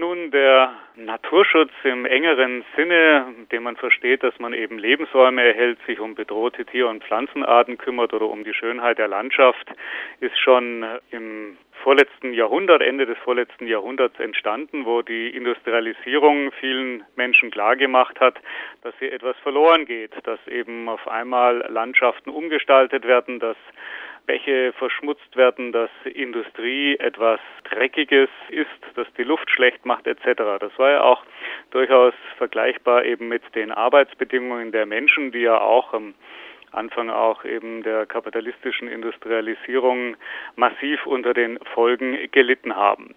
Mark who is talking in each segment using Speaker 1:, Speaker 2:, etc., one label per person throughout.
Speaker 1: Nun, der Naturschutz im engeren Sinne, dem man versteht, dass man eben Lebensräume erhält, sich um bedrohte Tier- und Pflanzenarten kümmert oder um die Schönheit der Landschaft, ist schon im vorletzten Jahrhundert, Ende des vorletzten Jahrhunderts entstanden, wo die Industrialisierung vielen Menschen klargemacht hat, dass hier etwas verloren geht, dass eben auf einmal Landschaften umgestaltet werden, dass Bäche verschmutzt werden, dass Industrie etwas Dreckiges ist, dass die Luft schlecht macht etc. Das war ja auch durchaus vergleichbar eben mit den Arbeitsbedingungen der Menschen, die ja auch am Anfang auch eben der kapitalistischen Industrialisierung massiv unter den Folgen gelitten haben.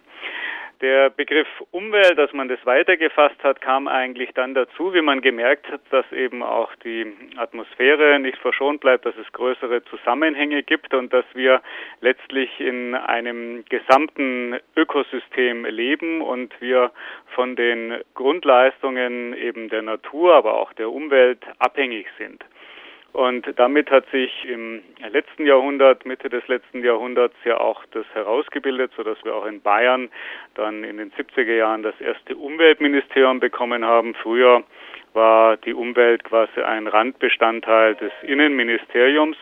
Speaker 1: Der Begriff Umwelt, dass man das weitergefasst hat, kam eigentlich dann dazu, wie man gemerkt hat, dass eben auch die Atmosphäre nicht verschont bleibt, dass es größere Zusammenhänge gibt und dass wir letztlich in einem gesamten Ökosystem leben und wir von den Grundleistungen eben der Natur, aber auch der Umwelt abhängig sind. Und damit hat sich im letzten Jahrhundert, Mitte des letzten Jahrhunderts ja auch das herausgebildet, sodass wir auch in Bayern dann in den 70er Jahren das erste Umweltministerium bekommen haben. Früher war die Umwelt quasi ein Randbestandteil des Innenministeriums.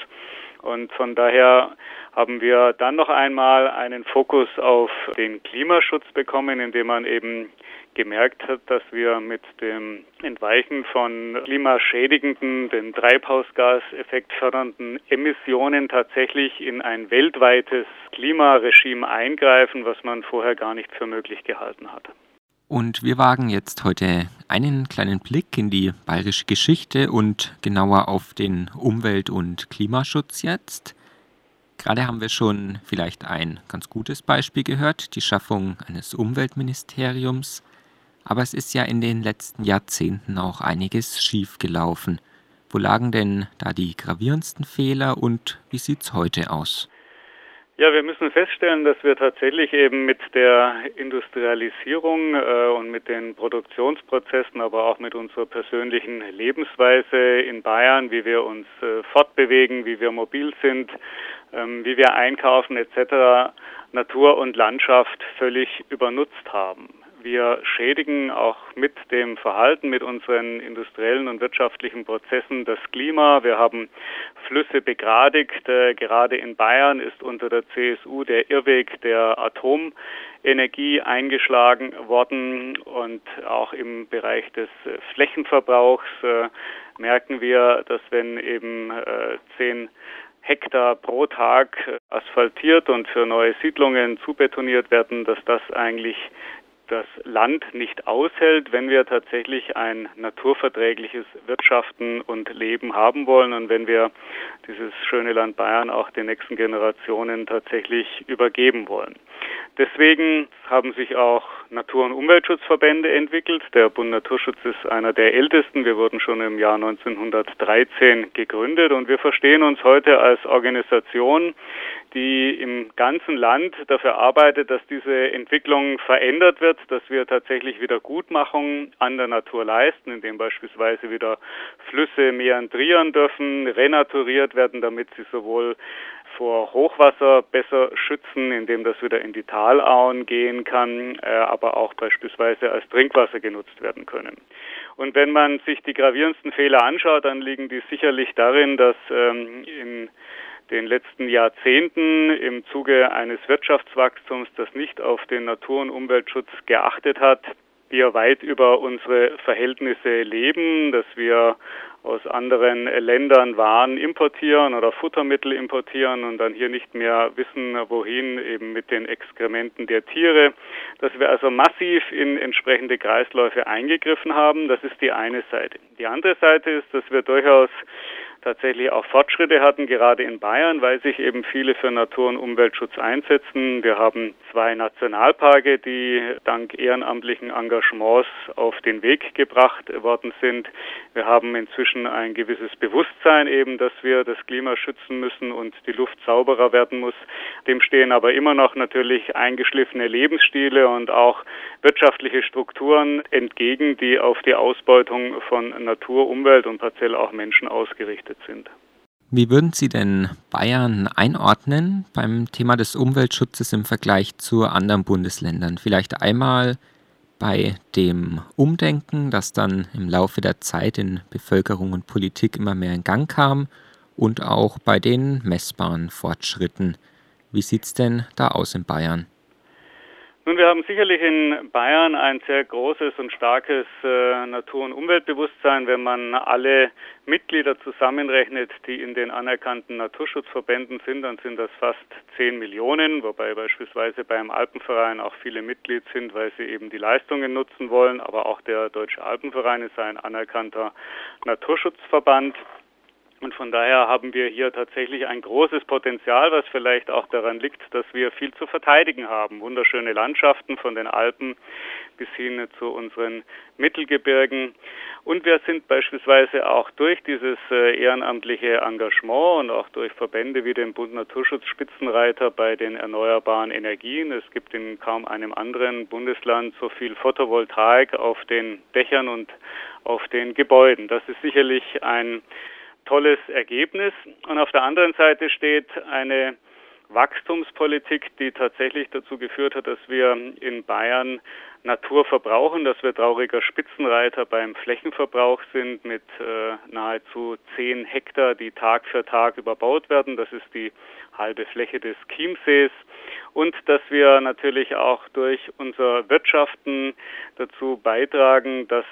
Speaker 1: Und von daher haben wir dann noch einmal einen Fokus auf den Klimaschutz bekommen, indem man eben gemerkt hat, dass wir mit dem Entweichen von klimaschädigenden, den Treibhausgaseffekt fördernden Emissionen tatsächlich in ein weltweites Klimaregime eingreifen, was man vorher gar nicht für möglich gehalten hat.
Speaker 2: Und wir wagen jetzt heute einen kleinen Blick in die bayerische Geschichte und genauer auf den Umwelt- und Klimaschutz jetzt. Gerade haben wir schon vielleicht ein ganz gutes Beispiel gehört, die Schaffung eines Umweltministeriums. Aber es ist ja in den letzten Jahrzehnten auch einiges schiefgelaufen. Wo lagen denn da die gravierendsten Fehler und wie sieht's heute aus?
Speaker 1: Ja, wir müssen feststellen, dass wir tatsächlich eben mit der Industrialisierung äh, und mit den Produktionsprozessen, aber auch mit unserer persönlichen Lebensweise in Bayern, wie wir uns äh, fortbewegen, wie wir mobil sind, ähm, wie wir einkaufen etc., Natur und Landschaft völlig übernutzt haben. Wir schädigen auch mit dem Verhalten, mit unseren industriellen und wirtschaftlichen Prozessen das Klima. Wir haben Flüsse begradigt. Äh, gerade in Bayern ist unter der CSU der Irrweg der Atomenergie eingeschlagen worden und auch im Bereich des äh, Flächenverbrauchs äh, merken wir, dass wenn eben zehn Hektar pro Tag asphaltiert und für neue Siedlungen zubetoniert werden, dass das eigentlich das Land nicht aushält, wenn wir tatsächlich ein naturverträgliches Wirtschaften und Leben haben wollen und wenn wir dieses schöne Land Bayern auch den nächsten Generationen tatsächlich übergeben wollen. Deswegen haben sich auch Natur- und Umweltschutzverbände entwickelt. Der Bund Naturschutz ist einer der ältesten. Wir wurden schon im Jahr 1913 gegründet und wir verstehen uns heute als Organisation, die im ganzen Land dafür arbeitet, dass diese Entwicklung verändert wird, dass wir tatsächlich Wiedergutmachung an der Natur leisten, indem beispielsweise wieder Flüsse meandrieren dürfen, renaturiert werden, damit sie sowohl vor Hochwasser besser schützen, indem das wieder in die Talauen gehen kann, äh, aber auch beispielsweise als Trinkwasser genutzt werden können. Und wenn man sich die gravierendsten Fehler anschaut, dann liegen die sicherlich darin, dass ähm, in den letzten Jahrzehnten im Zuge eines Wirtschaftswachstums, das nicht auf den Natur- und Umweltschutz geachtet hat, wir weit über unsere Verhältnisse leben, dass wir aus anderen Ländern Waren importieren oder Futtermittel importieren und dann hier nicht mehr wissen, wohin eben mit den Exkrementen der Tiere, dass wir also massiv in entsprechende Kreisläufe eingegriffen haben. Das ist die eine Seite. Die andere Seite ist, dass wir durchaus tatsächlich auch Fortschritte hatten, gerade in Bayern, weil sich eben viele für Natur- und Umweltschutz einsetzen. Wir haben zwei Nationalparke, die dank ehrenamtlichen Engagements auf den Weg gebracht worden sind. Wir haben inzwischen ein gewisses Bewusstsein eben, dass wir das Klima schützen müssen und die Luft sauberer werden muss. Dem stehen aber immer noch natürlich eingeschliffene Lebensstile und auch wirtschaftliche Strukturen entgegen, die auf die Ausbeutung von Natur, Umwelt und partiell auch Menschen ausgerichtet verpflichtet sind.
Speaker 2: Wie würden Sie denn Bayern einordnen beim Thema des Umweltschutzes im Vergleich zu anderen Bundesländern? Vielleicht einmal bei dem Umdenken, das dann im Laufe der Zeit in Bevölkerung und Politik immer mehr in Gang kam und auch bei den messbaren Fortschritten. Wie sieht es denn da aus in Bayern?
Speaker 1: Nun, wir haben sicherlich in Bayern ein sehr großes und starkes äh, Natur- und Umweltbewusstsein, wenn man alle Mitglieder zusammenrechnet, die in den anerkannten Naturschutzverbänden sind, dann sind das fast 10 Millionen, wobei beispielsweise beim Alpenverein auch viele Mitglied sind, weil sie eben die Leistungen nutzen wollen, aber auch der Deutsche Alpenverein ist ein anerkannter Naturschutzverband. Und von daher haben wir hier tatsächlich ein großes Potenzial, was vielleicht auch daran liegt, dass wir viel zu verteidigen haben. Wunderschöne Landschaften von den Alpen bis hin zu unseren Mittelgebirgen. Und wir sind beispielsweise auch durch dieses äh, ehrenamtliche Engagement und auch durch Verbände wie den Bund Naturschutz Spitzenreiter bei den erneuerbaren Energien. Es gibt in kaum einem anderen Bundesland so viel Photovoltaik auf den Dächern und auf den Gebäuden. Das ist sicherlich ein tolles Ergebnis. Und auf der anderen Seite steht eine Wachstumspolitik, die tatsächlich dazu geführt hat, dass wir in Bayern Natur verbrauchen, dass wir trauriger Spitzenreiter beim Flächenverbrauch sind mit äh, nahezu zehn Hektar, die Tag für Tag überbaut werden. Das ist die halbe Fläche des Chiemsees. Und dass wir natürlich auch durch unser Wirtschaften dazu beitragen, dass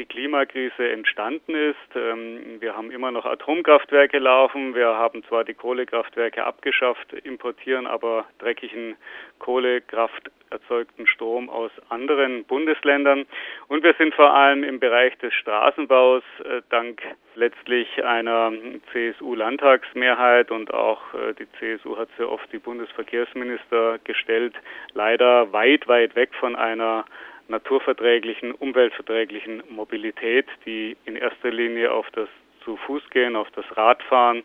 Speaker 1: die Klimakrise entstanden ist. Ähm, wir haben immer noch Atomkraftwerke laufen. Wir haben zwar die Kohlekraftwerke abgeschafft, importieren aber dreckigen Kohlekraft erzeugten Strom aus anderen Bundesländern. Und wir sind vor allem im Bereich des Straßenbaus äh, dank letztlich einer CSU-Landtagsmehrheit und auch äh, die CSU hat sehr oft die Bundesverkehrsminister gestellt, leider weit, weit weg von einer naturverträglichen, umweltverträglichen Mobilität, die in erster Linie auf das zu Fuß gehen, auf das Radfahren,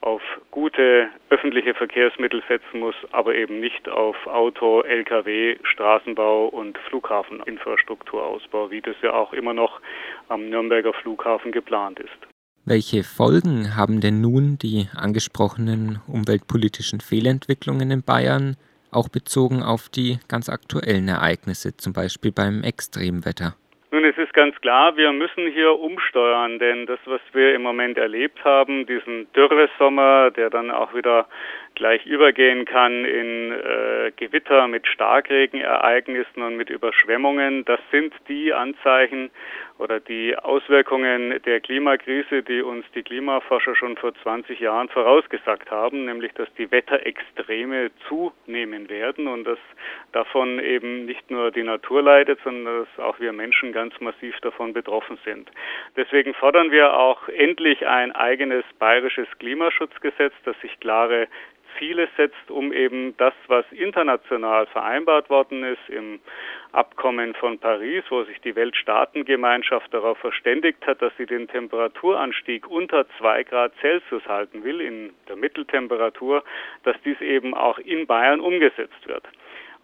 Speaker 1: auf gute öffentliche Verkehrsmittel setzen muss, aber eben nicht auf Auto, Lkw, Straßenbau und Flughafeninfrastrukturausbau, wie das ja auch immer noch am Nürnberger Flughafen geplant ist.
Speaker 2: Welche Folgen haben denn nun die angesprochenen umweltpolitischen Fehlentwicklungen in Bayern auch bezogen auf die ganz aktuellen Ereignisse, zum Beispiel beim Extremwetter?
Speaker 1: Nun, es ist ganz klar, wir müssen hier umsteuern, denn das, was wir im Moment erlebt haben, diesen Dürresommer, der dann auch wieder gleich übergehen kann in äh, Gewitter mit Starkregenereignissen und mit Überschwemmungen, das sind die Anzeichen oder die Auswirkungen der Klimakrise, die uns die Klimaforscher schon vor 20 Jahren vorausgesagt haben, nämlich dass die Wetterextreme zunehmen werden und dass davon eben nicht nur die Natur leidet, sondern dass auch wir Menschen ganz massiv davon betroffen sind. Deswegen fordern wir auch endlich ein eigenes bayerisches Klimaschutzgesetz, das sich klare Ziele setzt, um eben das, was international vereinbart worden ist im Abkommen von Paris, wo sich die Weltstaatengemeinschaft darauf verständigt hat, dass sie den Temperaturanstieg unter zwei Grad Celsius halten will, in der Mitteltemperatur, dass dies eben auch in Bayern umgesetzt wird.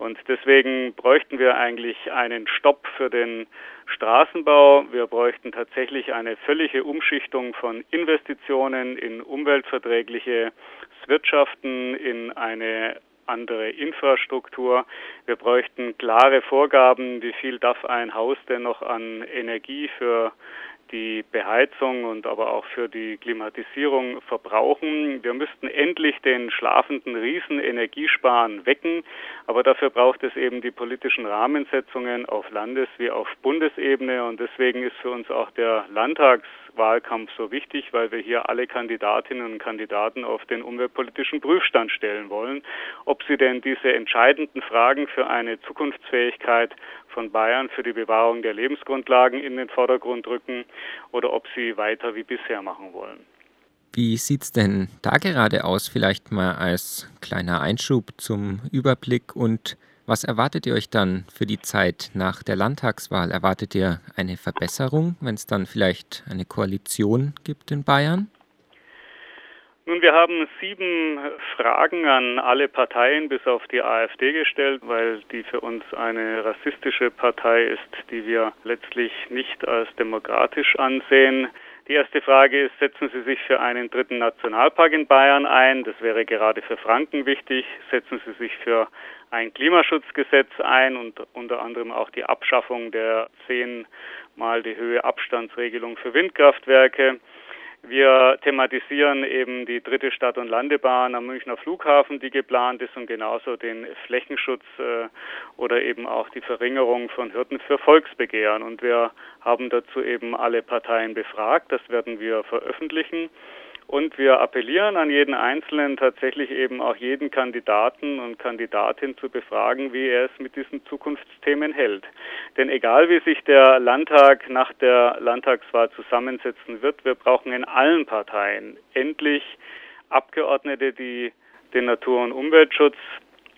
Speaker 1: Und deswegen bräuchten wir eigentlich einen Stopp für den Straßenbau. Wir bräuchten tatsächlich eine völlige Umschichtung von Investitionen in umweltverträgliche Wirtschaften, in eine andere Infrastruktur. Wir bräuchten klare Vorgaben, wie viel darf ein Haus denn noch an Energie für die Beheizung und aber auch für die Klimatisierung verbrauchen. Wir müssten endlich den schlafenden Riesen Energiesparen wecken, aber dafür braucht es eben die politischen Rahmensetzungen auf Landes- wie auf Bundesebene und deswegen ist für uns auch der Landtagswahlkampf so wichtig, weil wir hier alle Kandidatinnen und Kandidaten auf den umweltpolitischen Prüfstand stellen wollen, ob sie denn diese entscheidenden Fragen für eine Zukunftsfähigkeit von Bayern für die Bewahrung der Lebensgrundlagen in den Vordergrund rücken oder ob sie weiter wie bisher machen wollen.
Speaker 2: Wie sieht es denn da gerade aus? Vielleicht mal als kleiner Einschub zum Überblick und was erwartet ihr euch dann für die Zeit nach der Landtagswahl? Erwartet ihr eine Verbesserung, wenn es dann vielleicht eine Koalition gibt in Bayern?
Speaker 1: Nun, wir haben sieben Fragen an alle Parteien bis auf die AfD gestellt, weil die für uns eine rassistische Partei ist, die wir letztlich nicht als demokratisch ansehen. Die erste Frage ist, setzen Sie sich für einen dritten Nationalpark in Bayern ein? Das wäre gerade für Franken wichtig. Setzen Sie sich für ein Klimaschutzgesetz ein und unter anderem auch die Abschaffung der zehnmal die Höhe Abstandsregelung für Windkraftwerke. Wir thematisieren eben die dritte Stadt- und Landebahn am Münchner Flughafen, die geplant ist, und genauso den Flächenschutz äh, oder eben auch die Verringerung von Hürden für Volksbegehren. Und wir haben dazu eben alle Parteien befragt. Das werden wir veröffentlichen. Und wir appellieren an jeden Einzelnen, tatsächlich eben auch jeden Kandidaten und Kandidatin zu befragen, wie er es mit diesen Zukunftsthemen hält. Denn egal wie sich der Landtag nach der Landtagswahl zusammensetzen wird, wir brauchen in allen Parteien endlich Abgeordnete, die den Natur- und Umweltschutz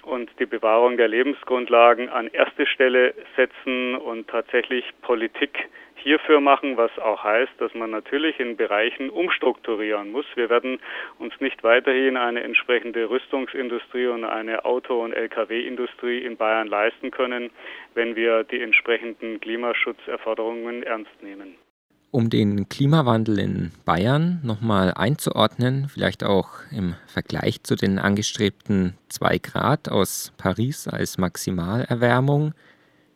Speaker 1: und die Bewahrung der Lebensgrundlagen an erste Stelle setzen und tatsächlich Politik hierfür machen, was auch heißt, dass man natürlich in Bereichen umstrukturieren muss. Wir werden uns nicht weiterhin eine entsprechende Rüstungsindustrie und eine Auto- und Lkw-Industrie in Bayern leisten können, wenn wir die entsprechenden Klimaschutzerforderungen ernst nehmen.
Speaker 2: Um den Klimawandel in Bayern nochmal einzuordnen, vielleicht auch im Vergleich zu den angestrebten 2 Grad aus Paris als Maximalerwärmung,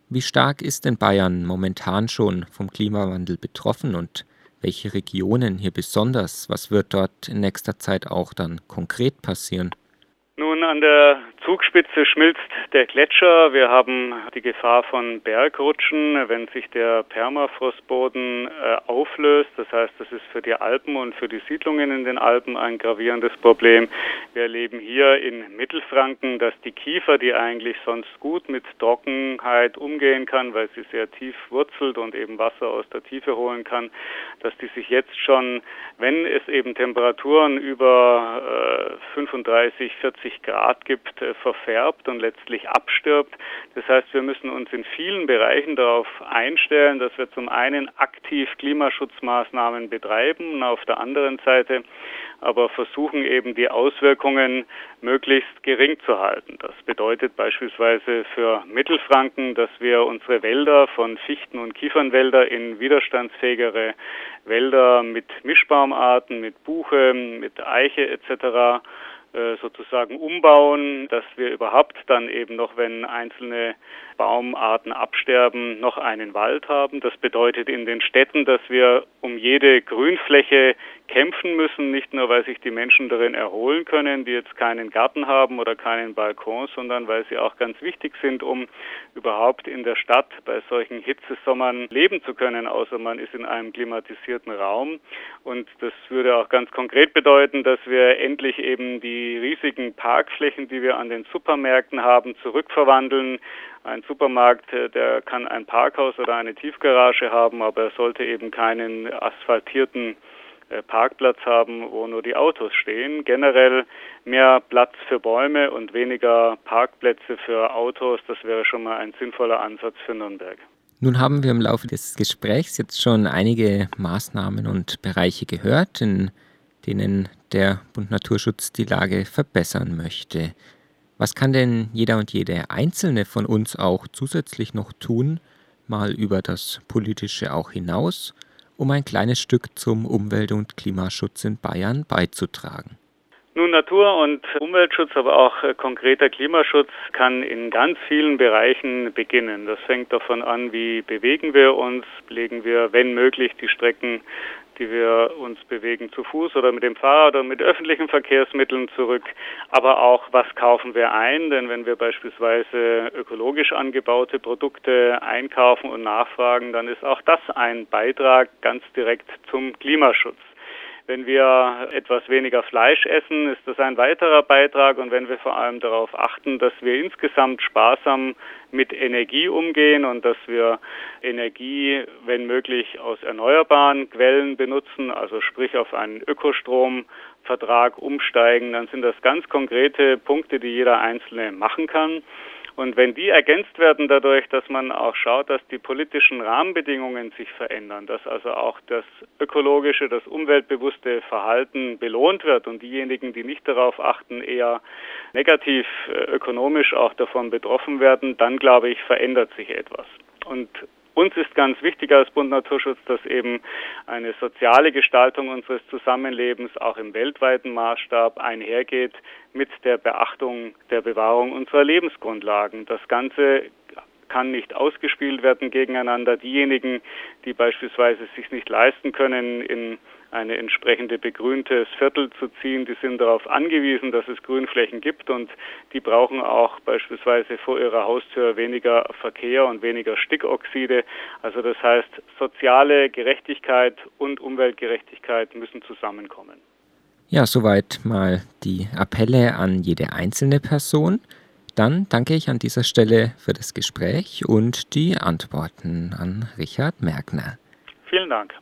Speaker 2: wie stark ist denn Bayern momentan schon vom Klimawandel betroffen und welche Regionen hier besonders? Was wird dort in nächster Zeit auch dann konkret passieren?
Speaker 1: Nun, an der Zugspitze schmilzt der Gletscher. Wir haben die Gefahr von Bergrutschen, wenn sich der Permafrostboden äh, auflöst. Das heißt, das ist für die Alpen und für die Siedlungen in den Alpen ein gravierendes Problem. Wir erleben hier in Mittelfranken, dass die Kiefer, die eigentlich sonst gut mit Trockenheit umgehen kann, weil sie sehr tief wurzelt und eben Wasser aus der Tiefe holen kann, dass die sich jetzt schon, wenn es eben Temperaturen über äh, 35, 40 30 Grad gibt, äh, verfärbt und letztlich abstirbt. Das heißt, wir müssen uns in vielen Bereichen darauf einstellen, dass wir zum einen aktiv Klimaschutzmaßnahmen betreiben und auf der anderen Seite aber versuchen eben die Auswirkungen möglichst gering zu halten. Das bedeutet beispielsweise für Mittelfranken, dass wir unsere Wälder von Fichten- und Kiefernwälder in widerstandsfähigere Wälder mit Mischbaumarten, mit Buche, mit Eiche etc. Äh, sozusagen umbauen, dass wir überhaupt dann eben noch, wenn einzelne Baumarten absterben, noch einen Wald haben. Das bedeutet in den Städten, dass wir um jede Grünfläche kämpfen müssen, nicht nur weil sich die Menschen darin erholen können, die jetzt keinen Garten haben oder keinen Balkon, sondern weil sie auch ganz wichtig sind, um überhaupt in der Stadt bei solchen Hitzesommern leben zu können, außer man ist in einem klimatisierten Raum. Und das würde auch ganz konkret bedeuten, dass wir endlich eben die riesigen Parkflächen, die wir an den Supermärkten haben, zurückverwandeln ein Supermarkt, äh, der kann ein Parkhaus oder eine Tiefgarage haben, aber er sollte eben keinen asphaltierten äh, Parkplatz haben, wo nur die Autos stehen. Generell mehr Platz für Bäume und weniger Parkplätze für Autos, das wäre schon mal ein sinnvoller Ansatz für Nürnberg.
Speaker 2: Nun haben wir im Laufe des Gesprächs jetzt schon einige Maßnahmen und Bereiche gehört, in denen der Bund Naturschutz die Lage verbessern möchte. Was kann denn jeder und jede Einzelne von uns auch zusätzlich noch tun, mal über das Politische auch hinaus, um ein kleines Stück zum Umwelt- und Klimaschutz in Bayern beizutragen?
Speaker 1: Nun, Natur- und Umweltschutz, aber auch äh, konkreter Klimaschutz kann in ganz vielen Bereichen beginnen. Das fängt davon an, wie bewegen wir uns, legen wir, wenn möglich, die Strecken die wir uns bewegen zu Fuß oder mit dem Fahrrad oder mit öffentlichen Verkehrsmitteln zurück. Aber auch, was kaufen wir ein? Denn wenn wir beispielsweise ökologisch angebaute Produkte einkaufen und nachfragen, dann ist auch das ein Beitrag ganz direkt zum Klimaschutz. Wenn wir etwas weniger Fleisch essen, ist das ein weiterer Beitrag. Und wenn wir vor allem darauf achten, dass wir insgesamt sparsam mit Energie umgehen und dass wir Energie, wenn möglich, aus erneuerbaren Quellen benutzen, also sprich auf einen Ökostromvertrag umsteigen, dann sind das ganz konkrete Punkte, die jeder Einzelne machen kann. Und wenn die ergänzt werden dadurch, dass man auch schaut, dass die politischen Rahmenbedingungen sich verändern, dass also auch das ökologische, das umweltbewusste Verhalten belohnt wird und diejenigen, die nicht darauf achten, eher negativ äh, ökonomisch auch davon betroffen werden, dann glaube ich, verändert sich etwas. Und Uns ist ganz wichtig als Bund Naturschutz, dass eben eine soziale Gestaltung unseres Zusammenlebens auch im weltweiten Maßstab einhergeht mit der Beachtung der Bewahrung unserer Lebensgrundlagen. Das Ganze kann nicht ausgespielt werden gegeneinander. Diejenigen, die beispielsweise sich nicht leisten können, in eine entsprechende begrüntes Viertel zu ziehen, die sind darauf angewiesen, dass es Grünflächen gibt und die brauchen auch beispielsweise vor ihrer Haustür weniger Verkehr und weniger Stickoxide. Also das heißt, soziale Gerechtigkeit und Umweltgerechtigkeit müssen zusammenkommen.
Speaker 2: Ja, soweit mal die Appelle an jede einzelne Person. Dann danke ich an dieser Stelle für das Gespräch und die Antworten an Richard Merkner.
Speaker 1: Vielen Dank.